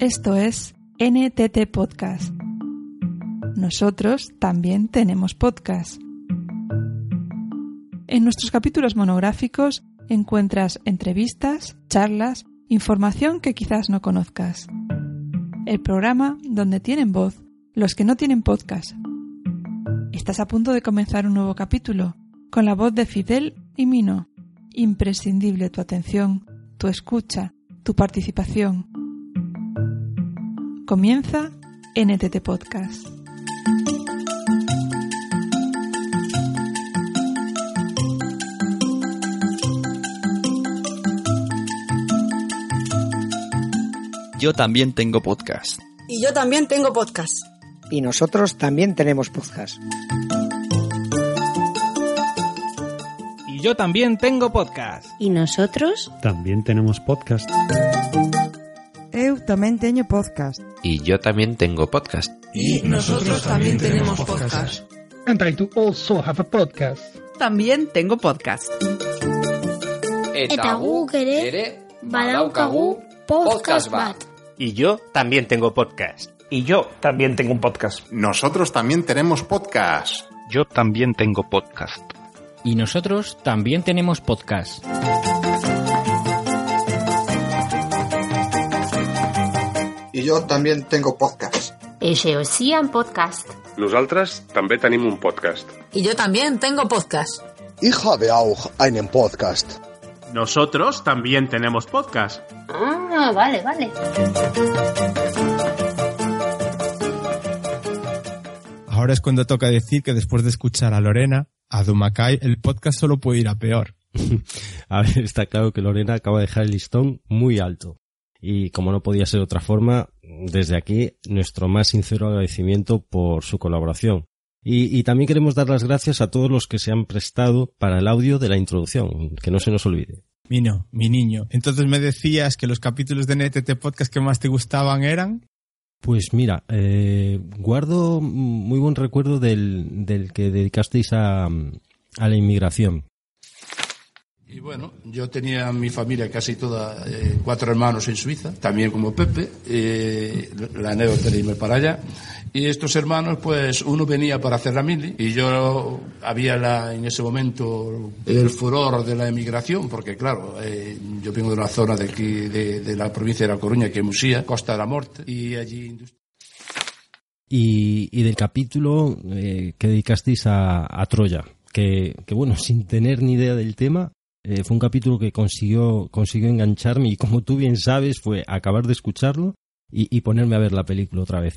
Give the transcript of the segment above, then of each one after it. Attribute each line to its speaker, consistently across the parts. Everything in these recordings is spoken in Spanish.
Speaker 1: Esto es NTT Podcast. Nosotros también tenemos podcast. En nuestros capítulos monográficos encuentras entrevistas, charlas, información que quizás no conozcas. El programa donde tienen voz los que no tienen podcast. Estás a punto de comenzar un nuevo capítulo con la voz de Fidel y Mino. Imprescindible tu atención, tu escucha, tu participación. Comienza NTT Podcast.
Speaker 2: Yo también tengo podcast.
Speaker 3: Y yo también tengo podcast.
Speaker 4: Y nosotros también tenemos podcast.
Speaker 5: Y yo también tengo podcast.
Speaker 6: ¿Y nosotros?
Speaker 7: También tenemos podcast.
Speaker 8: Eu tamén teño podcast.
Speaker 9: Y yo también tengo podcast.
Speaker 3: Y nosotros también tenemos podcast.
Speaker 10: And I do also have a podcast.
Speaker 11: También tengo podcast.
Speaker 12: Eta gu ere badaukagu podcast bat.
Speaker 13: Y yo también tengo podcast.
Speaker 14: Y yo también tengo un podcast.
Speaker 15: Nosotros también tenemos podcast.
Speaker 16: Yo también tengo podcast.
Speaker 17: Y nosotros también tenemos podcast.
Speaker 18: Y yo también tengo podcast.
Speaker 12: Eixe en podcast.
Speaker 19: Nosaltres també tenim un podcast.
Speaker 3: Y yo también tengo podcast.
Speaker 18: Ich habe auch einen Podcast.
Speaker 5: Nosotros también tenemos podcast.
Speaker 12: Ah, vale, vale.
Speaker 20: Ahora es cuando toca decir que después de escuchar a Lorena, a Dumacay, el podcast solo puede ir a peor.
Speaker 7: a ver, está claro que Lorena acaba de dejar el listón muy alto. Y como no podía ser de otra forma, desde aquí nuestro más sincero agradecimiento por su colaboración. Y, y, también queremos dar las gracias a todos los que se han prestado para el audio de la introducción, que no se nos olvide.
Speaker 20: Mino, mi niño, entonces me decías que los capítulos de NTT Podcast que más te gustaban eran...
Speaker 7: Pues mira, eh, guardo muy buen recuerdo del, del que dedicasteis a, a la inmigración.
Speaker 21: Y bueno, yo tenía mi familia casi toda, eh, cuatro hermanos en Suiza, también como Pepe, eh, la anécdota de irme para allá. Y estos hermanos, pues uno venía para hacer la mili y yo había la, en ese momento el furor de la emigración, porque claro, eh, yo vengo de una zona de aquí, de, de, la provincia de La Coruña, que es Musía, Costa de la Morte, y allí...
Speaker 7: Y, y del capítulo eh, que dedicasteis a, a Troya, que, que bueno, sin tener ni idea del tema, eh, fue un capítulo que consiguió, consiguió engancharme y como tú bien sabes fue acabar de escucharlo y, y ponerme a ver la película otra vez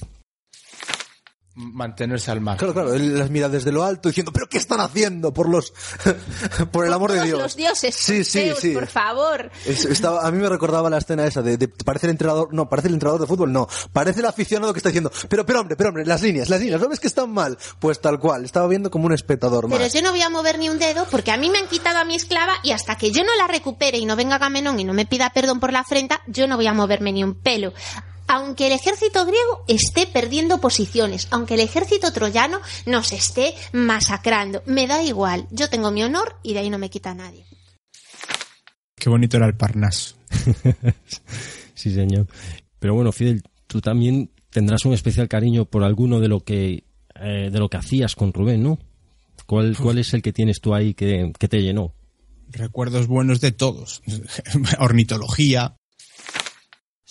Speaker 21: mantenerse al margen.
Speaker 22: Claro, claro, él las mira desde lo alto diciendo, pero ¿qué están haciendo? Por los, por el amor
Speaker 12: por
Speaker 22: de Dios.
Speaker 12: los dioses,
Speaker 22: sí, sí,
Speaker 12: Zeus,
Speaker 22: sí.
Speaker 12: por favor.
Speaker 22: Es, estaba, a mí me recordaba la escena esa de, de, parece el entrenador, no, parece el entrenador de fútbol, no, parece el aficionado que está diciendo, pero, pero hombre, pero hombre, las líneas, las líneas, ¿no ves que están mal? Pues tal cual, estaba viendo como un espectador
Speaker 12: Pero
Speaker 22: más.
Speaker 12: yo no voy a mover ni un dedo porque a mí me han quitado a mi esclava y hasta que yo no la recupere y no venga Agamenón y no me pida perdón por la afrenta, yo no voy a moverme ni un pelo aunque el ejército griego esté perdiendo posiciones, aunque el ejército troyano nos esté masacrando, me da igual, yo tengo mi honor y de ahí no me quita nadie.
Speaker 20: Qué bonito era el Parnaso.
Speaker 7: sí, señor. Pero bueno, Fidel, tú también tendrás un especial cariño por alguno de lo que eh, de lo que hacías con Rubén, ¿no? ¿Cuál, cuál es el que tienes tú ahí que, que te llenó?
Speaker 20: Recuerdos buenos de todos. Ornitología,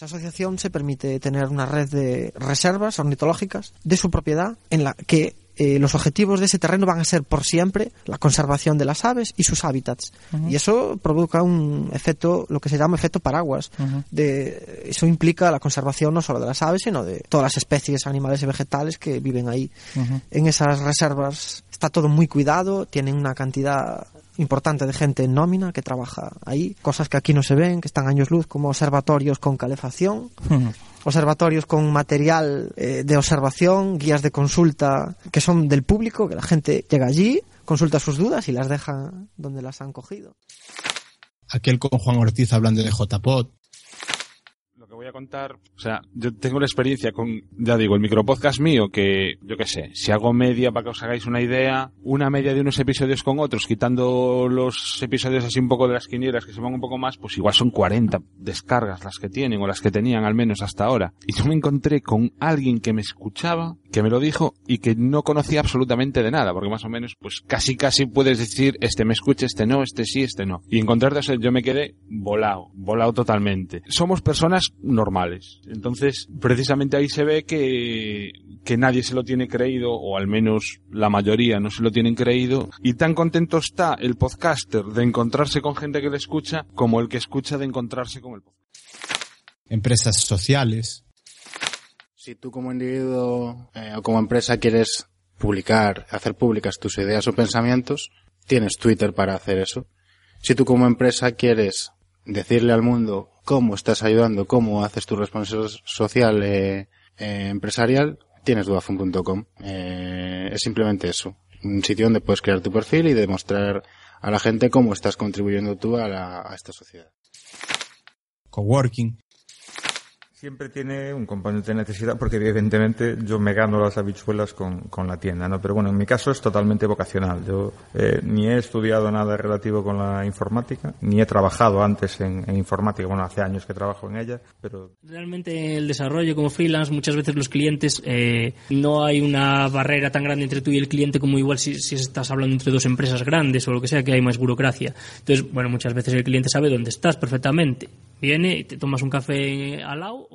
Speaker 4: esa asociación se permite tener una red de reservas ornitológicas de su propiedad en la que eh, los objetivos de ese terreno van a ser por siempre la conservación de las aves y sus hábitats. Uh -huh. Y eso provoca un efecto, lo que se llama efecto paraguas. Uh -huh. de, eso implica la conservación no solo de las aves, sino de todas las especies animales y vegetales que viven ahí. Uh -huh. En esas reservas está todo muy cuidado, tienen una cantidad importante de gente en nómina que trabaja ahí, cosas que aquí no se ven, que están años luz, como observatorios con calefacción, -huh. observatorios con material eh, de observación, guías de consulta que son del público, que la gente llega allí, consulta sus dudas y las deja donde las han cogido.
Speaker 20: Aquel con Juan Ortiz hablando de JPOT.
Speaker 23: Contar, o sea, yo tengo la experiencia con, ya digo, el micropodcast mío, que yo qué sé, si hago media para que os hagáis una idea, una media de unos episodios con otros, quitando los episodios así un poco de las quinielas que se van un poco más, pues igual son 40 descargas las que tienen o las que tenían al menos hasta ahora. Y yo me encontré con alguien que me escuchaba, que me lo dijo y que no conocía absolutamente de nada, porque más o menos, pues casi casi puedes decir, este me escucha, este no, este sí, este no. Y encontrarte, yo me quedé volado, volado totalmente. Somos personas normales. Entonces, precisamente ahí se ve que, que nadie se lo tiene creído, o al menos la mayoría no se lo tienen creído, y tan contento está el podcaster de encontrarse con gente que le escucha, como el que escucha de encontrarse con el podcast.
Speaker 20: Empresas sociales.
Speaker 6: Si tú como individuo eh, o como empresa quieres publicar, hacer públicas tus ideas o pensamientos, tienes Twitter para hacer eso. Si tú como empresa quieres decirle al mundo cómo estás ayudando, cómo haces tu responsabilidad social eh, eh, empresarial, tienes dudafun.com. Eh, es simplemente eso. Un sitio donde puedes crear tu perfil y demostrar a la gente cómo estás contribuyendo tú a, a esta sociedad.
Speaker 20: Coworking.
Speaker 24: Siempre tiene un componente de necesidad porque evidentemente yo me gano las habichuelas con, con la tienda, ¿no? Pero bueno, en mi caso es totalmente vocacional. Yo eh, ni he estudiado nada relativo con la informática, ni he trabajado antes en, informática. Bueno, hace años que trabajo en ella, pero...
Speaker 25: Realmente el desarrollo como freelance, muchas veces los clientes, eh, no hay una barrera tan grande entre tú y el cliente como igual si, si estás hablando entre dos empresas grandes o lo que sea, que hay más burocracia. Entonces, bueno, muchas veces el cliente sabe dónde estás perfectamente. Viene y te tomas un café al lado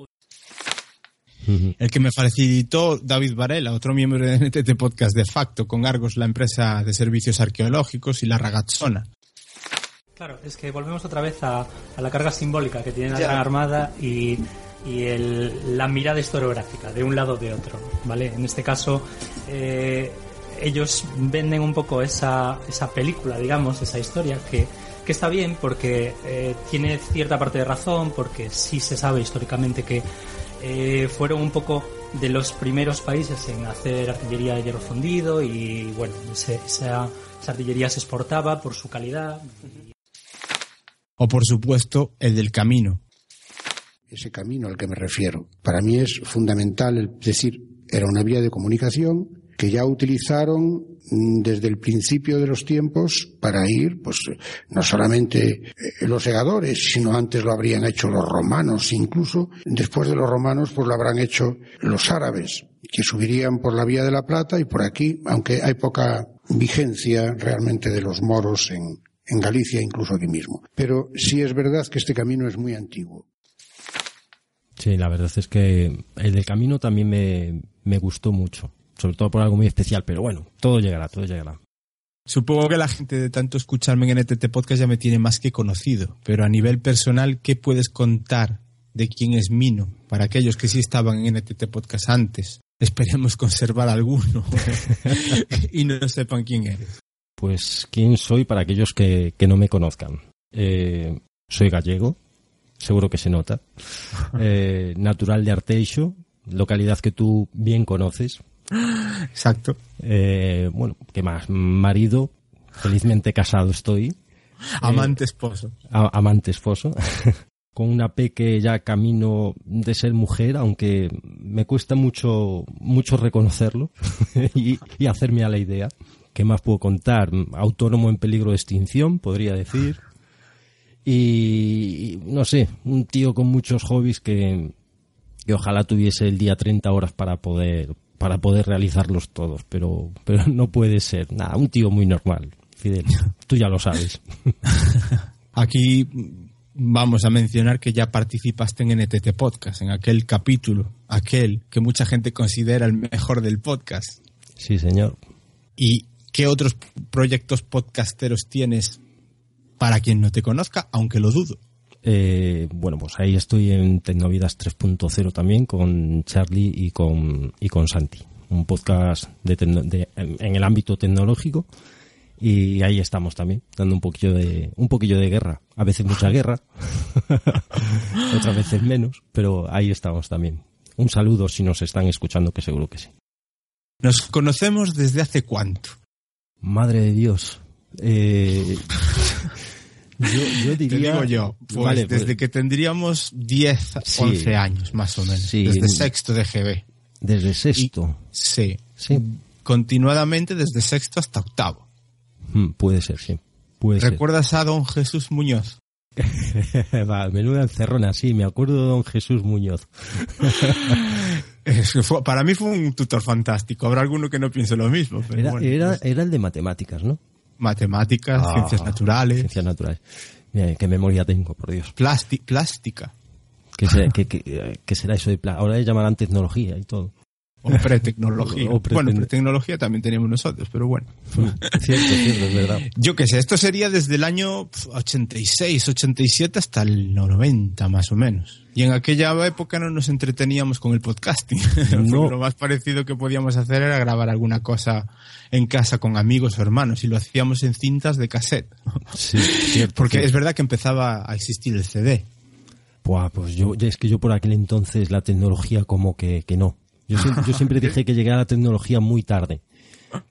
Speaker 20: el que me facilitó David Varela, otro miembro de NTT Podcast de facto, con Argos, la empresa de servicios arqueológicos, y la Ragazzona.
Speaker 25: Claro, es que volvemos otra vez a, a la carga simbólica que tiene la Gran Armada y, y el, la mirada historiográfica de un lado o de otro, ¿vale? En este caso, eh, ellos venden un poco esa, esa película, digamos, esa historia que, que está bien porque eh, tiene cierta parte de razón, porque sí se sabe históricamente que eh, fueron un poco de los primeros países en hacer artillería de hierro fundido y bueno, ese, esa, esa, artillería se exportaba por su calidad.
Speaker 20: O por supuesto el del camino.
Speaker 26: Ese camino al que me refiero. Para mí es fundamental el decir, era una vía de comunicación que ya utilizaron desde el principio de los tiempos para ir, pues, no solamente los segadores, sino antes lo habrían hecho los romanos, incluso después de los romanos, pues lo habrán hecho los árabes, que subirían por la vía de la Plata y por aquí, aunque hay poca vigencia realmente de los moros en, en Galicia, incluso aquí mismo. Pero sí es verdad que este camino es muy antiguo.
Speaker 7: Sí, la verdad es que el del camino también me, me gustó mucho sobre todo por algo muy especial, pero bueno, todo llegará, todo llegará.
Speaker 20: Supongo que la gente de tanto escucharme en NTT Podcast ya me tiene más que conocido, pero a nivel personal, ¿qué puedes contar de quién es Mino para aquellos que sí estaban en NTT Podcast antes? Esperemos conservar alguno y no sepan quién eres.
Speaker 7: Pues quién soy para aquellos que, que no me conozcan. Eh, soy gallego, seguro que se nota. Eh, natural de Arteixo, localidad que tú bien conoces,
Speaker 20: Exacto.
Speaker 7: Eh, bueno, ¿qué más? Marido, felizmente casado estoy.
Speaker 20: Amante esposo.
Speaker 7: Eh, amante esposo. Con una peque ya camino de ser mujer, aunque me cuesta mucho, mucho reconocerlo y, y hacerme a la idea. ¿Qué más puedo contar? Autónomo en peligro de extinción, podría decir. Y, no sé, un tío con muchos hobbies que, que ojalá tuviese el día 30 horas para poder, para poder realizarlos todos, pero, pero no puede ser. Nada, un tío muy normal, Fidel. Tú ya lo sabes.
Speaker 20: Aquí vamos a mencionar que ya participaste en NTT Podcast, en aquel capítulo, aquel que mucha gente considera el mejor del podcast.
Speaker 7: Sí, señor.
Speaker 20: ¿Y qué otros proyectos podcasteros tienes para quien no te conozca, aunque lo dudo?
Speaker 7: Eh, bueno, pues ahí estoy en Tecnovidas 3.0 también con Charlie y con, y con Santi. Un podcast de, de, en el ámbito tecnológico. Y ahí estamos también dando un poquillo de un poquillo de guerra. A veces mucha guerra otras veces menos pero ahí estamos también. Un saludo si nos están escuchando que seguro que sí.
Speaker 20: Nos conocemos desde hace cuánto.
Speaker 7: Madre de dios. Eh, Yo, yo
Speaker 20: Te digo yo, pues
Speaker 7: Vale,
Speaker 20: desde
Speaker 7: pues-
Speaker 20: que tendríamos 10,
Speaker 7: Sí.
Speaker 20: 11 años más o menos.
Speaker 7: Sí.
Speaker 20: Desde sexto de GB.
Speaker 7: Desde sexto.
Speaker 20: Sí.
Speaker 7: Sí.
Speaker 20: Continuadamente desde sexto hasta octavo.
Speaker 7: Mm, puede ser, sí. Puede ser.
Speaker 20: ¿Recuerdas a don Jesús Muñoz?
Speaker 7: Va, menuda encerrona, sí, me acuerdo de don Jesús Muñoz.
Speaker 20: Es que fue- para mí fue un tutor fantástico. Habrá alguno que no piense lo mismo. Pero
Speaker 7: Era,
Speaker 20: bueno,
Speaker 7: era,
Speaker 20: pues,
Speaker 7: era el de matemáticas, ¿no?
Speaker 20: Matemáticas,
Speaker 7: Ah,
Speaker 20: ciencias naturales,
Speaker 7: Ciencias naturales. Mira, qué memoria tengo, por Dios.
Speaker 20: plasti- plástica
Speaker 7: ¿Qué será, qué- qué- qué será eso de pla- Ahora le llamarán tecnología y todo.
Speaker 20: O pretecnología.
Speaker 7: O prete-
Speaker 20: bueno, pretecnología también teníamos nosotros, pero bueno.
Speaker 7: Cierto, cierto, es verdad.
Speaker 20: Yo qué sé, esto sería desde el año pf, 86, 87 hasta el 90 más o menos. Y en aquella época no nos entreteníamos con el podcasting.
Speaker 7: No.
Speaker 20: Lo más parecido que podíamos hacer era grabar alguna cosa en casa con amigos o hermanos y lo hacíamos en cintas de cassette.
Speaker 7: Sí, cierto.
Speaker 20: Porque
Speaker 7: cierto.
Speaker 20: es verdad que empezaba a existir el CD.
Speaker 7: Buah, pues yo, es que yo por aquel entonces la tecnología como que, que no. Yo, siempre- yo siempre dije que llegara la tecnología muy tarde.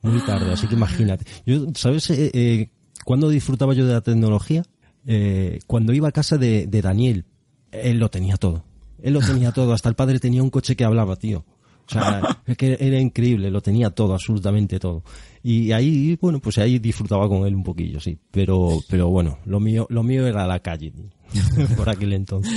Speaker 7: Muy tarde, así que imagínate. Yo, ¿sabes eh, eh, cuándo disfrutaba yo de la tecnología? Eh, cuando iba a casa de, de Daniel. Él lo tenía todo. Él lo tenía todo. Hasta el padre tenía un coche que hablaba, tío. O sea, es que era increíble, lo tenía todo, absolutamente todo. Y ahí, bueno, pues ahí disfrutaba con él un poquillo, sí. Pero, pero bueno, lo mío, lo mío era la calle, por aquel entonces.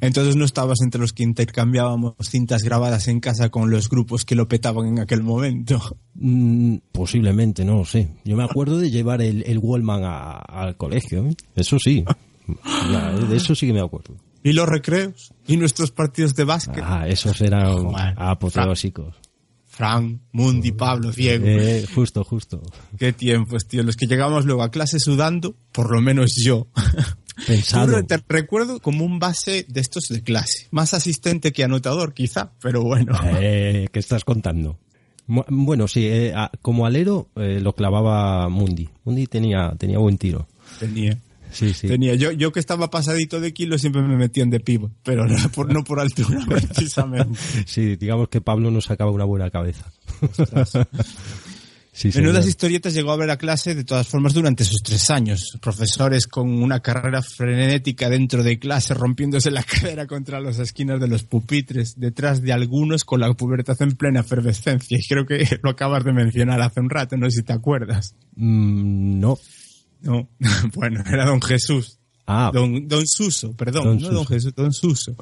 Speaker 20: Entonces no estabas entre los que intercambiábamos cintas grabadas en casa con los grupos que lo petaban en aquel momento.
Speaker 7: Mm, posiblemente, no lo sé. Yo me acuerdo de llevar el, el Wallman a- al colegio, ¿eh? eso sí. Ya, de eso sí que me acuerdo.
Speaker 20: Y los recreos. Y nuestros partidos de básquet.
Speaker 7: Ah, esos eran
Speaker 20: Joder.
Speaker 7: apoteósicos.
Speaker 20: Fran, Mundi, Pablo, Diego.
Speaker 7: Eh, justo, justo.
Speaker 20: Qué tiempos, tío. Los que llegábamos luego a clase sudando, por lo menos yo.
Speaker 7: Pensado.
Speaker 20: Te recuerdo como un base de estos de clase. Más asistente que anotador, quizá, pero bueno.
Speaker 7: Eh, ¿Qué estás contando? Bueno, sí, eh, como alero eh, lo clavaba Mundi. Mundi tenía, tenía buen tiro.
Speaker 20: Tenía.
Speaker 7: Sí, sí.
Speaker 20: Tenía. Yo, yo que estaba pasadito de kilo siempre me metían de pivot, pero no por, no por altura, precisamente.
Speaker 7: Sí, digamos que Pablo nos sacaba una buena cabeza. Sí,
Speaker 20: Menudas historietas llegó a ver a clase de todas formas durante esos tres años. Profesores con una carrera frenética dentro de clase, rompiéndose la cadera contra las esquinas de los pupitres, detrás de algunos con la pubertad en plena efervescencia. Y creo que lo acabas de mencionar hace un rato, no sé si te acuerdas.
Speaker 7: Mm, no.
Speaker 20: No, bueno, era don Jesús.
Speaker 7: Ah,
Speaker 20: Don, don Suso, perdón,
Speaker 7: Don
Speaker 20: no don
Speaker 7: Suso.
Speaker 20: Jesús, don Suso,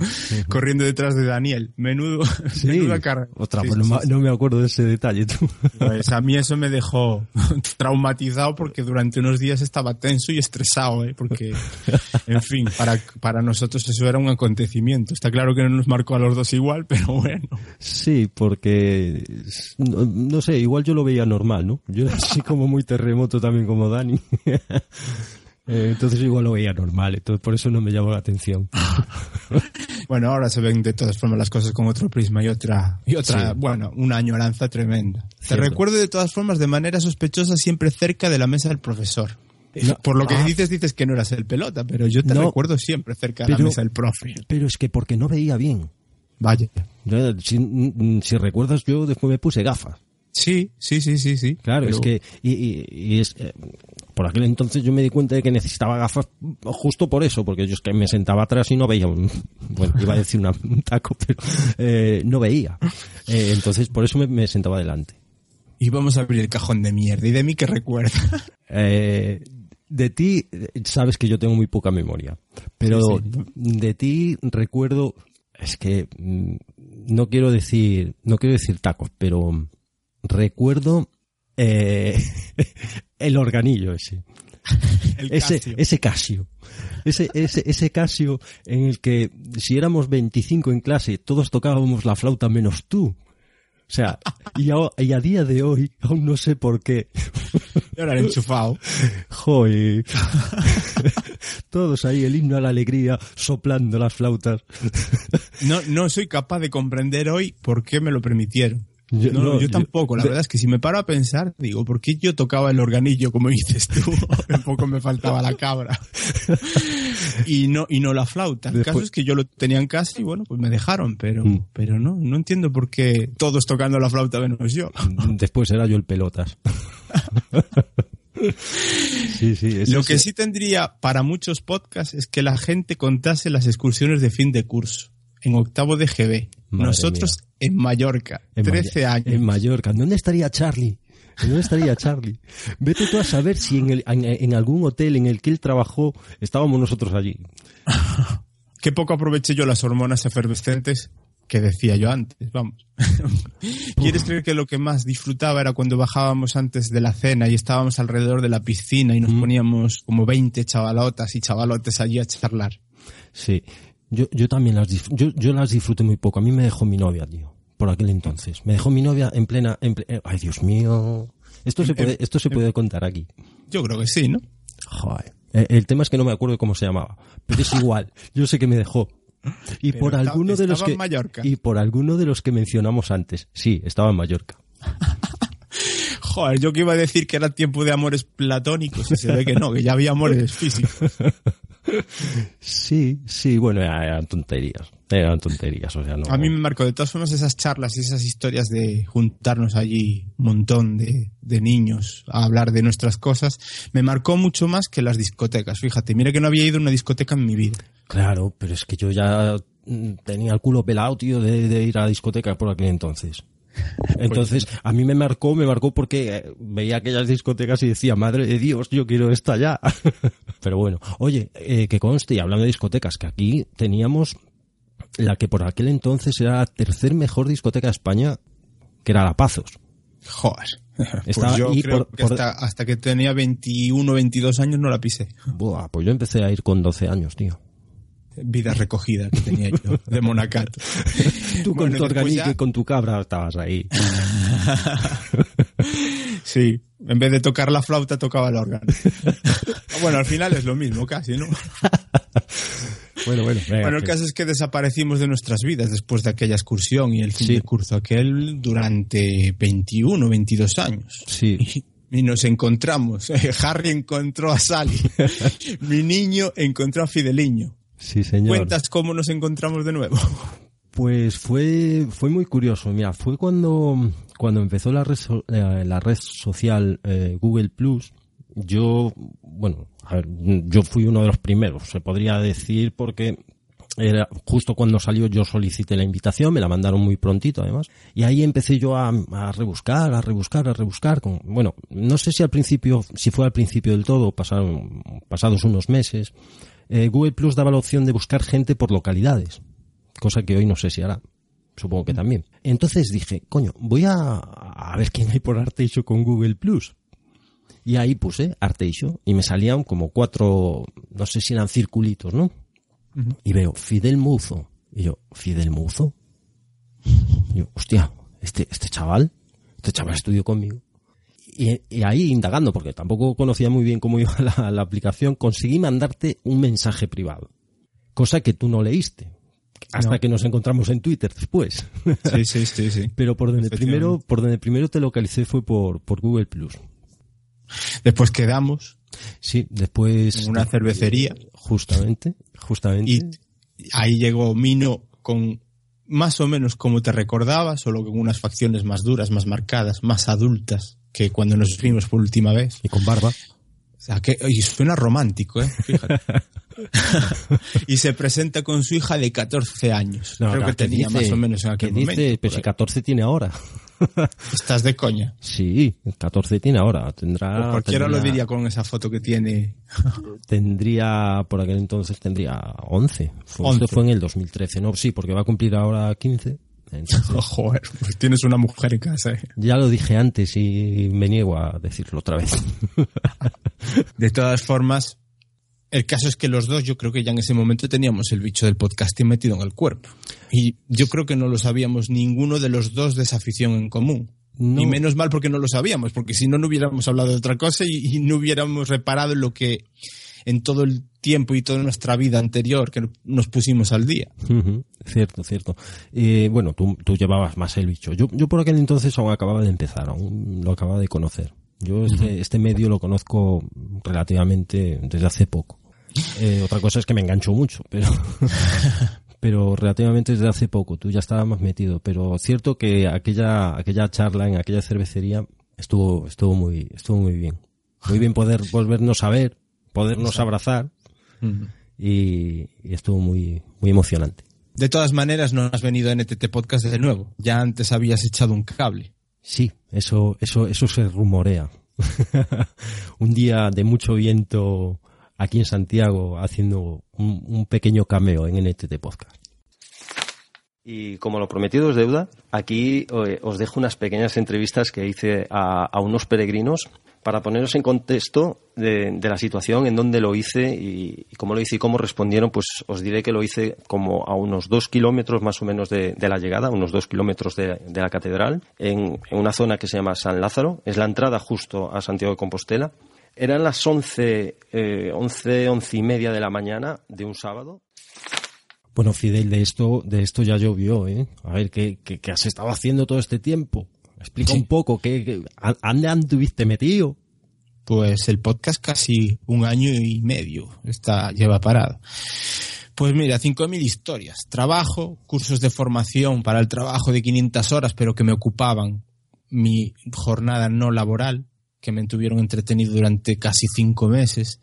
Speaker 20: corriendo detrás de Daniel. Menudo,
Speaker 7: sí.
Speaker 20: menuda carrera.
Speaker 7: Otra,
Speaker 20: Sí,
Speaker 7: pues
Speaker 20: sí,
Speaker 7: no me acuerdo de ese detalle, tú.
Speaker 20: Pues a mí eso me dejó traumatizado porque durante unos días estaba tenso y estresado, ¿eh? porque, en fin, para, para nosotros eso era un acontecimiento. Está claro que no nos marcó a los dos igual, pero bueno.
Speaker 7: Sí, porque no, no sé, igual yo lo veía normal, ¿no? Yo era así como muy terremoto también como Dani. Eh, Entonces igual lo veía normal, entonces por eso no me llamó la atención.
Speaker 20: Bueno, ahora se ven de todas formas las cosas con otro prisma y otra, y otra,
Speaker 7: Sí.
Speaker 20: bueno, una añoranza tremenda. Te recuerdo de todas formas de manera sospechosa siempre cerca de la mesa del profesor.
Speaker 7: No,
Speaker 20: Por lo que
Speaker 7: ah.
Speaker 20: dices, dices que no eras el pelota, pero yo te
Speaker 7: No.
Speaker 20: recuerdo siempre cerca de la mesa del profe.
Speaker 7: Pero es que porque no veía bien.
Speaker 20: Vaya.
Speaker 7: Yo, si, mm, si recuerdas, yo después me puse gafas.
Speaker 20: Sí, sí, sí, sí, sí.
Speaker 7: Claro,
Speaker 20: Pero-
Speaker 7: es que y, y- y es eh, por aquel entonces yo me di cuenta de que necesitaba gafas justo por eso, porque yo es que me sentaba atrás y no veía un, bueno, iba a decir una- un taco, pero eh, no veía. Eh, entonces por eso me, me sentaba adelante.
Speaker 20: Y vamos a abrir el cajón de mierda. ¿Y de mí qué recuerda?
Speaker 7: Eh, de ti, sabes que yo tengo muy poca memoria, pero
Speaker 20: Sí, sí.
Speaker 7: de ti recuerdo, es que mm, no quiero decir, no quiero decir tacos, pero recuerdo eh, el organillo ese.
Speaker 20: El
Speaker 7: ese,
Speaker 20: Casio.
Speaker 7: ese Casio. Ese, ese, ese Casio en el que si éramos 25 en clase, todos tocábamos la flauta menos tú. O sea, y a, y a día de hoy, aún no sé por qué.
Speaker 20: Y ahora el enchufado.
Speaker 7: Joder. Todos ahí, el himno a la alegría, soplando las flautas.
Speaker 20: No, no soy capaz de comprender hoy por qué me lo permitieron.
Speaker 7: Yo-
Speaker 20: no,
Speaker 7: no,
Speaker 20: yo tampoco. La
Speaker 7: de-
Speaker 20: verdad es que si me paro a pensar, digo, ¿por qué yo tocaba el organillo como dices tú? Un poco me faltaba la cabra. Y no, y no la flauta. El caso es que yo lo tenía en casa y bueno, pues me dejaron, pero,
Speaker 7: Mm.
Speaker 20: pero no, no entiendo por qué todos tocando la flauta menos yo.
Speaker 7: Después era yo el pelotas. Sí, sí. eso
Speaker 20: Lo que
Speaker 7: sí.
Speaker 20: sí tendría para muchos podcasts es que la gente contase las excursiones de fin de curso en octavo de GB.
Speaker 7: Madre
Speaker 20: Nosotros en Mallorca,
Speaker 7: En
Speaker 20: 13
Speaker 7: Malla-
Speaker 20: años.
Speaker 7: En Mallorca. ¿Dónde estaría Charlie? ¿Dónde estaría Charlie? Vete tú a saber si en, el- en, en algún hotel en el que él trabajó estábamos nosotros allí.
Speaker 20: Qué poco aproveché yo las hormonas efervescentes que decía yo antes, vamos. ¿Quieres creer que lo que más disfrutaba era cuando bajábamos antes de la cena y estábamos alrededor de la piscina y nos poníamos como 20 chavalotas y chavalotes allí a charlar?
Speaker 7: Sí. Yo, yo también las disfruto. Yo, yo las disfruté muy poco. A mí me dejó mi novia, tío. Por aquel entonces. Me dejó mi novia en plena... En ple- eh, Ay, Dios mío. Esto se puede, esto se puede contar aquí.
Speaker 20: Yo creo que sí, ¿no?
Speaker 7: Joder. Eh, El tema es que no me acuerdo cómo se llamaba. Pero es igual. Yo sé que me dejó. Y
Speaker 20: Pero
Speaker 7: por alguno de los
Speaker 20: estaba
Speaker 7: que
Speaker 20: en Mallorca.
Speaker 7: y por alguno de los que mencionamos antes. Sí, estaba en Mallorca.
Speaker 20: Joder, yo que iba a decir que era tiempo de amores platónicos y se ve que no, que ya había amores físicos.
Speaker 7: Sí, sí, bueno, eran tonterías. Eran tonterías, o sea, no.
Speaker 20: A mí me marcó de todas formas esas charlas y esas historias de juntarnos allí un montón de, de niños a hablar de nuestras cosas, me marcó mucho más que las discotecas. Fíjate, mira que no había ido a una discoteca en mi vida.
Speaker 7: Claro, pero es que yo ya mm, tenía el culo pelado, tío, de, de ir a la discoteca por aquel entonces. Entonces, a mí me marcó, me marcó porque eh, veía aquellas discotecas y decía, madre de Dios, yo quiero esta ya. Pero bueno, oye, eh, que conste, y hablando de discotecas, que aquí teníamos la que por aquel entonces era la tercer mejor discoteca de España, que era La Pazos.
Speaker 20: Joder.
Speaker 7: Estaba-
Speaker 20: pues yo
Speaker 7: y
Speaker 20: creo
Speaker 7: por-
Speaker 20: que
Speaker 7: por-
Speaker 20: hasta, hasta que tenía 21, 22 años no la pisé.
Speaker 7: Buah, pues yo empecé a ir con 12 años, tío.
Speaker 20: Vida recogida que tenía yo de monacato.
Speaker 7: Tú con tu organique
Speaker 20: ya-
Speaker 7: y con tu cabra estabas ahí.
Speaker 20: Sí, en vez de tocar la flauta tocaba el órgano. bueno, al final es lo mismo casi, ¿no?
Speaker 7: Bueno, bueno, venga,
Speaker 20: Bueno, el
Speaker 7: que-
Speaker 20: caso es que desaparecimos de nuestras vidas después de aquella excursión y el fin
Speaker 7: Sí.
Speaker 20: de curso aquel durante 21, 22 años.
Speaker 7: Sí.
Speaker 20: Y, y nos encontramos. Harry encontró a Sally. Mi niño encontró a Fideliño.
Speaker 7: Sí, señor.
Speaker 20: ¿Cuentas cómo nos encontramos de nuevo?
Speaker 7: Pues fue, fue muy curioso. Mira, fue cuando, cuando empezó la red, eh, la red social eh, Google Plus. Yo, bueno, a ver, yo fui uno de los primeros, se podría decir, porque era justo cuando salió yo solicité la invitación, me la mandaron muy prontito además, y ahí empecé yo a, a rebuscar, a rebuscar, a rebuscar. Con, bueno, no sé si al principio, si fue al principio del todo, pasaron, pasados unos meses, eh, Google Plus daba la opción de buscar gente por localidades, cosa que hoy no sé si hará. Supongo que también. Entonces dije, coño, voy a, a ver quién hay por Arteixo con Google Plus. Y ahí puse Arteixo y me salían como cuatro, no sé si eran circulitos, ¿no? Y veo Fidel Muzo. Y yo, ¿Fidel Muzo? Y yo, hostia, este, este chaval, este chaval estudió conmigo. Y, y ahí indagando, porque tampoco conocía muy bien cómo iba la, la aplicación, conseguí mandarte un mensaje privado. Cosa que tú no leíste. Hasta
Speaker 20: No.
Speaker 7: que nos encontramos en Twitter después.
Speaker 20: Sí, sí, sí, sí.
Speaker 7: Pero por donde primero, por donde primero te localicé fue por, por Google Plus.
Speaker 20: Después quedamos
Speaker 7: Sí, después.
Speaker 20: en una cervecería
Speaker 7: Justamente, justamente.
Speaker 20: y ahí llegó Mino con más o menos como te recordaba, solo con unas facciones más duras, más marcadas, más adultas que cuando nos vimos por última vez.
Speaker 7: Y con barba.
Speaker 20: O sea, que, y suena romántico, ¿eh? Fíjate. y se presenta con su hija de 14 años.
Speaker 7: No,
Speaker 20: Creo
Speaker 7: no,
Speaker 20: que tenía
Speaker 7: dice-
Speaker 20: más o menos en aquel
Speaker 7: que
Speaker 20: momento.
Speaker 7: dice,
Speaker 20: por
Speaker 7: si
Speaker 20: ahí.
Speaker 7: 14 tiene ahora.
Speaker 20: Estás de coña.
Speaker 7: Sí, 14 tiene ahora. Tendrá.
Speaker 20: Pues cualquiera lo
Speaker 7: tendría-
Speaker 20: diría con esa foto que tiene.
Speaker 7: Tendría, por aquel entonces tendría 11. Fue,
Speaker 20: 11.
Speaker 7: Esto fue en el 2013, ¿no? Sí, porque va a cumplir ahora 15. Entonces,
Speaker 20: Joder, pues tienes una mujer en casa. ¿eh?
Speaker 7: ya lo dije antes y me niego a decirlo otra vez.
Speaker 20: De todas formas, el caso es que los dos, yo creo que ya en ese momento teníamos el bicho del podcasting metido en el cuerpo. Y yo creo que no lo sabíamos ninguno de los dos de esa afición en común.
Speaker 7: No.
Speaker 20: Y menos mal porque no lo sabíamos, porque si no, no hubiéramos hablado de otra cosa y, y no hubiéramos reparado en lo que en todo el tiempo y toda nuestra vida anterior que nos pusimos al día.
Speaker 7: Ujú, Cierto, cierto. Eh, bueno, tú, tú llevabas más el bicho. Yo, yo por aquel entonces aún acababa de empezar, aún lo acababa de conocer. Yo este, este medio lo conozco relativamente desde hace poco. Eh, otra cosa es que me engancho mucho, pero, pero relativamente desde hace poco. Tú ya estabas más metido, pero cierto que aquella, aquella charla en aquella cervecería estuvo, estuvo muy, estuvo muy bien. muy bien poder volvernos a ver, podernos abrazar y, y estuvo muy, muy emocionante.
Speaker 20: De todas maneras, no has venido a NTT Podcast de nuevo. Ya antes habías echado un cable.
Speaker 7: Sí, eso, eso, eso se rumorea. un día de mucho viento aquí en Santiago haciendo un, un pequeño cameo en NTT Podcast.
Speaker 27: Y como lo prometido es deuda, aquí eh, os dejo unas pequeñas entrevistas que hice a, unos peregrinos para poneros en contexto de, la situación, en donde lo hice y, cómo lo hice y cómo respondieron, pues os diré que lo hice como a unos dos kilómetros más o menos de, la llegada, unos dos kilómetros de, la catedral, en, una zona que se llama San Lázaro. Es la entrada justo a Santiago de Compostela. Eran las once, eh, once, once y media de la mañana de un sábado.
Speaker 7: Bueno, Fidel, de esto, de esto ya llovió, ¿eh? A ver, ¿qué, qué, qué has estado haciendo todo este tiempo? Explica sí. un poco, ¿qué, qué, ¿dónde anduviste metido?
Speaker 20: Pues el podcast casi un año y medio está, lleva parado. Pues mira, 5.000 historias. Trabajo, cursos de formación para el trabajo de 500 horas, pero que me ocupaban mi jornada no laboral, que me tuvieron entretenido durante casi cinco meses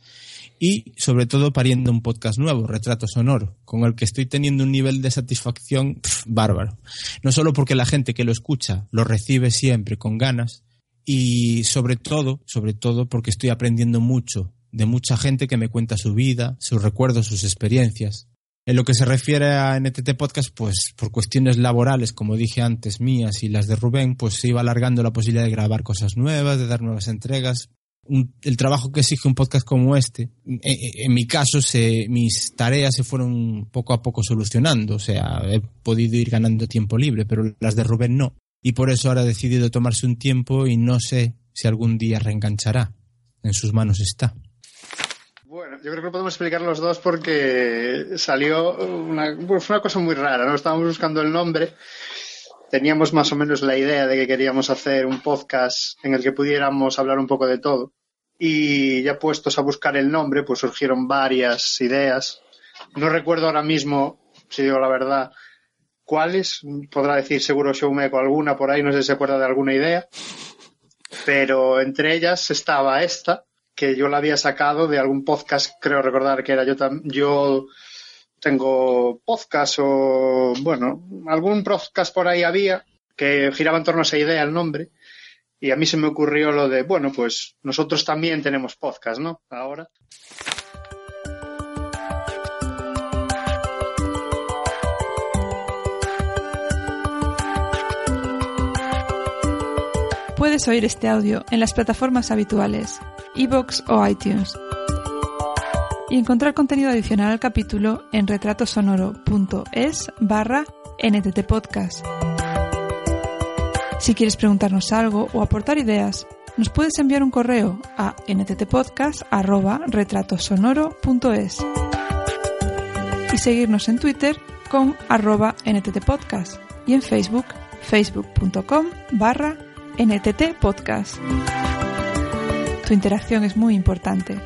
Speaker 20: y sobre todo pariendo un podcast nuevo, Retrato Sonoro, con el que estoy teniendo un nivel de satisfacción bárbaro. No solo porque la gente que lo escucha lo recibe siempre con ganas y sobre todo, sobre todo porque estoy aprendiendo mucho de mucha gente que me cuenta su vida, sus recuerdos, sus experiencias. En lo que se refiere a NTT Podcast, pues por cuestiones laborales, como dije antes, mías y las de Rubén, pues se iba alargando la posibilidad de grabar cosas nuevas, de dar nuevas entregas, el trabajo que exige un podcast como este, en, mi caso, mis tareas se fueron poco a poco solucionando. O sea, he podido ir ganando tiempo libre, pero las de Rubén no. Y por eso ahora ha decidido tomarse un tiempo y no sé si algún día reenganchará. En sus manos está.
Speaker 28: Yo creo que podemos explicar los dos porque salió una, fue una cosa muy rara, ¿no? Estábamos buscando el nombre teníamos más o menos la idea de que queríamos hacer un podcast en el que pudiéramos hablar un poco de todo. Y ya puestos a buscar el nombre, pues surgieron varias ideas. No recuerdo ahora mismo, si digo la verdad, cuáles. Podrá decir seguro Showmeco alguna por ahí, no sé si se acuerda de alguna idea. Pero entre ellas estaba esta, que yo la había sacado de algún podcast, creo recordar que era yo, yo tengo podcast o, bueno, algún podcast por ahí había que giraba en torno a esa idea, el nombre, y a mí se me ocurrió lo de, bueno, pues nosotros también tenemos podcast, ¿no? Ahora.
Speaker 29: Puedes oír este audio en las plataformas habituales, iVoox o iTunes y encontrar contenido adicional al capítulo en retratosonoro.es barra NTT Podcast. Si quieres preguntarnos algo o aportar ideas, nos puedes enviar un correo a nttpodcast.retratosonoro.es y seguirnos en Twitter con arroba nttpodcast y en Facebook facebook.com barra nttpodcast. Tu interacción es muy importante.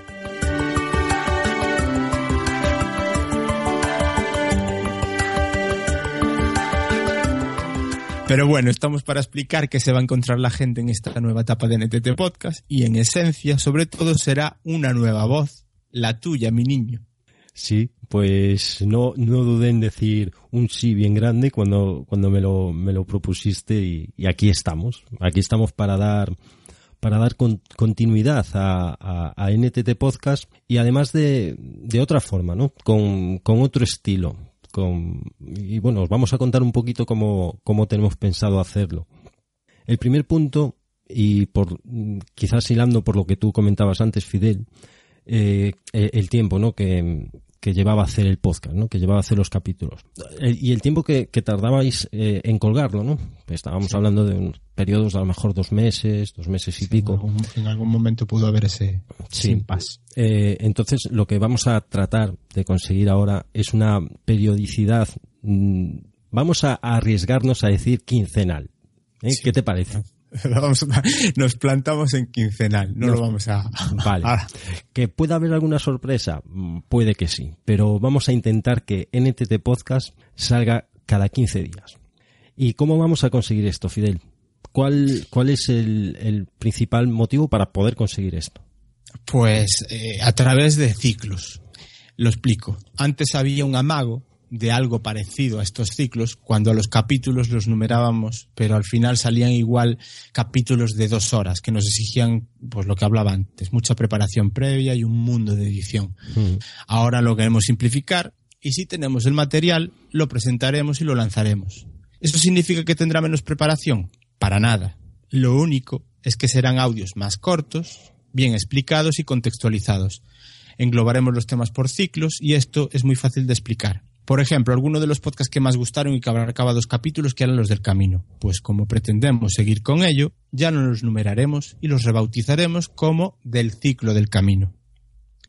Speaker 20: Pero bueno, estamos para explicar qué se va a encontrar la gente en esta nueva etapa de NTT Podcast y en esencia, sobre todo, será una nueva voz, la tuya, mi niño.
Speaker 7: Sí, pues no, no dudé en decir un sí bien grande cuando, cuando me, lo, me lo propusiste y, y aquí estamos. Aquí estamos para dar, para dar con, continuidad a, NTT Podcast y además de, otra forma, ¿no? Con, otro estilo y bueno, os vamos a contar un poquito cómo, tenemos pensado hacerlo. El primer punto, y por quizás hilando por lo que tú comentabas antes, Fidel, eh, el tiempo ¿no? que, que llevaba a hacer el podcast, ¿no? que llevaba a hacer los capítulos. Y el tiempo que, que tardabais eh, en colgarlo, ¿no? Estábamos sí. hablando de unos periodos de a lo mejor dos meses, dos meses y sí, pico.
Speaker 20: En algún, en algún, momento pudo haber ese
Speaker 7: sí. Eh, entonces, lo que vamos a tratar de conseguir ahora es una periodicidad, mmm, vamos a, a, arriesgarnos a decir quincenal. ¿eh? ¿Qué te parece?
Speaker 20: Vamos, nos plantamos en quincenal, no, lo vamos a.
Speaker 7: Vale. ¿Que pueda haber alguna sorpresa? Puede que sí, pero vamos a intentar que NTT Podcast salga cada 15 días. ¿Y cómo vamos a conseguir esto, Fidel? ¿Cuál, cuál es el, el principal motivo para poder conseguir esto?
Speaker 20: Pues eh, a través de ciclos. Lo explico. Antes había un amago de algo parecido a estos ciclos cuando a los capítulos los numerábamos, pero al final salían igual capítulos de dos horas que nos exigían, pues lo que hablaba antes, mucha preparación previa y un mundo de edición.
Speaker 7: Mm.
Speaker 20: Ahora lo queremos simplificar y si tenemos el material, lo presentaremos y lo lanzaremos. ¿Eso significa que tendrá menos preparación? Para nada. Lo único es que serán audios más cortos, bien explicados y contextualizados. Englobaremos los temas por ciclos y esto es muy fácil de explicar. Por ejemplo, algunos de los podcasts que más gustaron y que abarcaba dos capítulos que eran los del camino. Pues como pretendemos seguir con ello, ya no los numeraremos y los rebautizaremos como del ciclo del camino.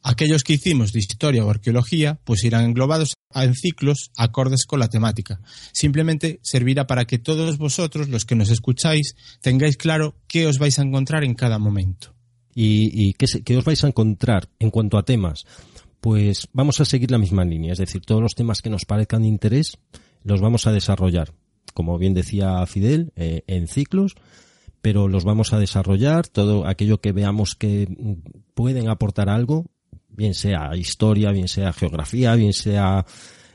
Speaker 20: Aquellos que hicimos de historia o arqueología, pues irán englobados en ciclos acordes con la temática. Simplemente servirá para que todos vosotros, los que nos escucháis, tengáis claro qué os vais a encontrar en cada momento.
Speaker 7: ¿Y, qué os vais a encontrar en cuanto a temas? Pues vamos a seguir la misma línea, es decir, todos los temas que nos parezcan de interés los vamos a desarrollar, como bien decía Fidel, eh, en ciclos, pero los vamos a desarrollar, todo aquello que veamos que pueden aportar algo, bien sea historia, bien sea geografía, bien sea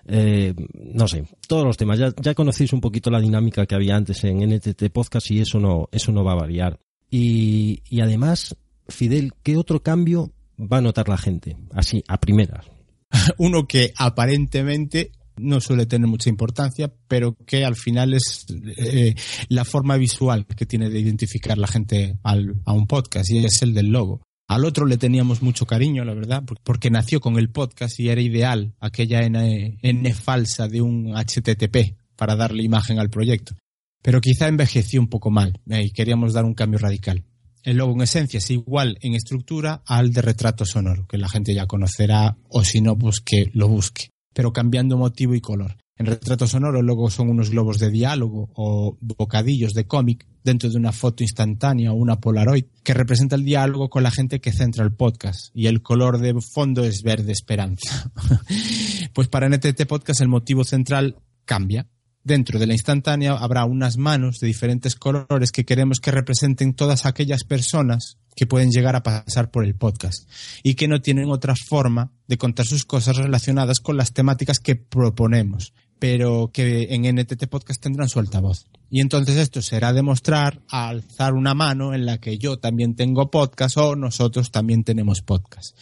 Speaker 7: eh, no sé, todos los temas. Ya, ya conocéis un poquito la dinámica que había antes en NTT Podcast y eso no, eso no va a variar. Y, y además, Fidel, ¿qué otro cambio va a notar la gente? Así, a primeras.
Speaker 20: Uno que aparentemente no suele tener mucha importancia, pero que al final es eh, la forma visual que tiene de identificar la gente al- a un podcast y es el del logo. Al otro le teníamos mucho cariño, la verdad, por- porque nació con el podcast y era ideal aquella N, N falsa de un HTTP para darle imagen al proyecto. Pero quizá envejeció un poco mal eh, y queríamos dar un cambio radical. El logo en esencia es igual en estructura al de retrato sonoro, que la gente ya conocerá o si no, pues que lo busque, pero cambiando motivo y color. En retrato sonoro el logo son unos globos de diálogo o bocadillos de cómic dentro de una foto instantánea o una Polaroid que representa el diálogo con la gente que centra el podcast y el color de fondo es verde esperanza. pues para NTT Podcast el motivo central cambia. Dentro de la instantánea habrá unas manos de diferentes colores que queremos que representen todas aquellas personas que pueden llegar a pasar por el podcast y que no tienen otra forma de contar sus cosas relacionadas con las temáticas que proponemos, pero que en NTT Podcast tendrán su altavoz. Y entonces esto será demostrar a alzar una mano en la que yo también tengo podcast o nosotros también tenemos podcast.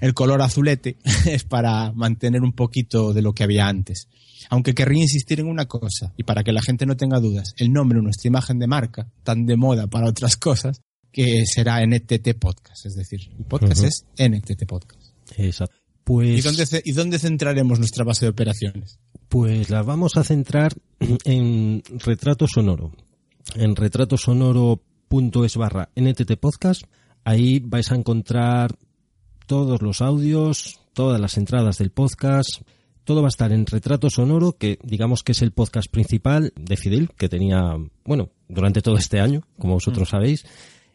Speaker 20: El color azulete es para mantener un poquito de lo que había antes. Aunque querría insistir en una cosa, y para que la gente no tenga dudas, el nombre de nuestra imagen de marca, tan de moda para otras cosas, que será NTT Podcast. Es decir, el podcast es NTT Podcast.
Speaker 7: Exacto. Pues,
Speaker 20: ¿Y, dónde, ¿Y dónde centraremos nuestra base de operaciones?
Speaker 7: pues la vamos a centrar en retrato sonoro. En retratosonoro.es barra NTT Podcast. Ahí vais a encontrar todos los audios, todas las entradas del podcast. Todo va a estar en retrato sonoro, que digamos que es el podcast principal de Fidel, que tenía, bueno, durante todo este año, como vosotros sabéis.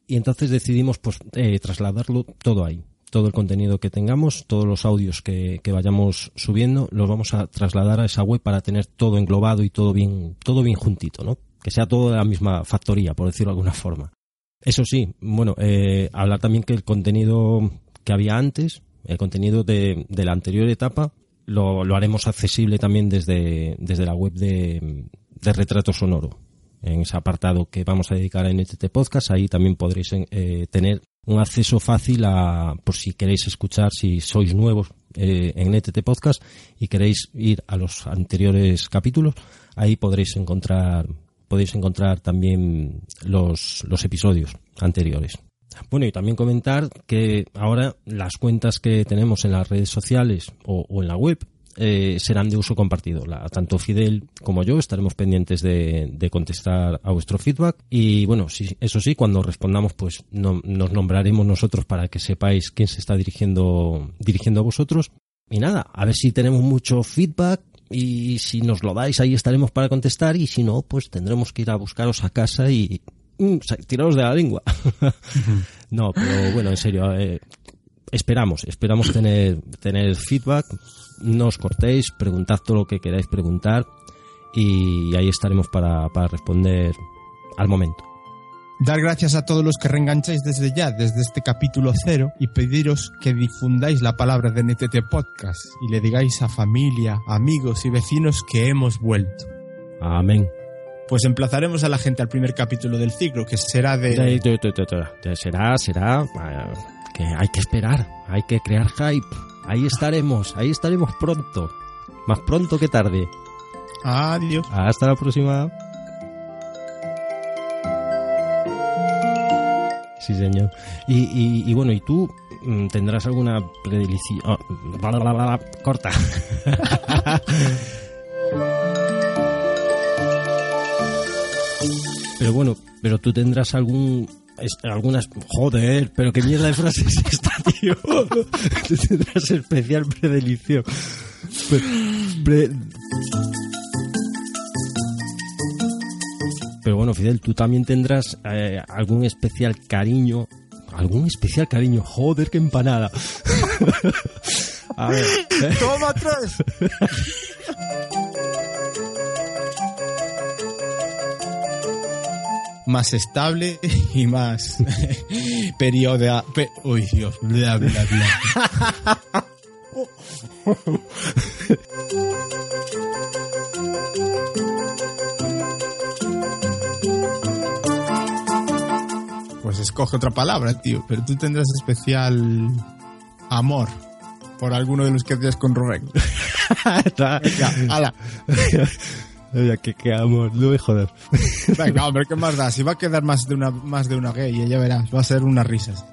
Speaker 7: Y entonces decidimos pues eh, trasladarlo todo ahí. Todo el contenido que tengamos, todos los audios que, vayamos subiendo, los vamos a trasladar a esa web para tener todo englobado y todo bien, todo bien juntito, ¿no? Que sea todo de la misma factoría, por decirlo de alguna forma. Eso sí, bueno, eh, hablar también que el contenido que había antes, el contenido de, la anterior etapa, lo, haremos accesible también desde, desde la web de, de Retrato Sonoro. En ese apartado que vamos a dedicar a NTT Podcast, ahí también podréis eh, tener un acceso fácil a, por si queréis escuchar, si sois nuevos eh, en NTT Podcast y queréis ir a los anteriores capítulos, ahí podréis encontrar podéis encontrar también los, los episodios anteriores. Bueno, y también comentar que ahora las cuentas que tenemos en las redes sociales o, o en la web eh, serán de uso compartido. Tanto Fidel como yo estaremos pendientes de, de contestar a vuestro feedback. Y bueno, sí, eso sí, cuando respondamos, pues no- nos nombraremos nosotros para que sepáis quién se está dirigiendo, dirigiendo a vosotros. Y nada, a ver si tenemos mucho feedback y si nos lo dais ahí estaremos para contestar y si no, pues tendremos que ir a buscaros a casa y mm, tiraros de la lengua. no, pero bueno, en serio, eh, esperamos, esperamos tener, tener feedback, no os cortéis, preguntad todo lo que queráis preguntar y ahí estaremos para, para responder al momento.
Speaker 20: Dar gracias a todos los que reengancháis desde ya, desde este capítulo cero, y pediros que difundáis la palabra de NTT Podcast y le digáis a familia, amigos y vecinos que hemos vuelto.
Speaker 7: Amén.
Speaker 20: Pues emplazaremos a la gente al primer capítulo del ciclo, que será de...
Speaker 7: De- Será, será. eh, Que hay que esperar, hay que crear hype. Ahí estaremos, ahí estaremos pronto. Más pronto que tarde.
Speaker 20: Adiós.
Speaker 7: Hasta la próxima. Sí, señor. Y, y- y bueno, ¿y tú mm, tendrás alguna predilección? oh, bla, corta. pero bueno, pero tú tendrás algún algunas joder, pero qué mierda de frase es esta, tío. tendrás especial predilección. Pre- pre- Pero bueno, Fidel, tú también tendrás eh, algún especial cariño. Algún especial cariño. Joder, qué empanada. A ver.
Speaker 20: ¡Toma tres! Más estable y más periodo. pe- uy, Dios. Bla, bla, bla. Pues escoge otra palabra, tío. Pero tú tendrás especial amor por alguno de los que tienes con Rubén. Venga, ala.
Speaker 7: Oye, qué amor, no me jodas.
Speaker 20: Venga, hombre, ¿qué más da? Si va a quedar más de una, más de una gay, ya verás, va a ser unas risas.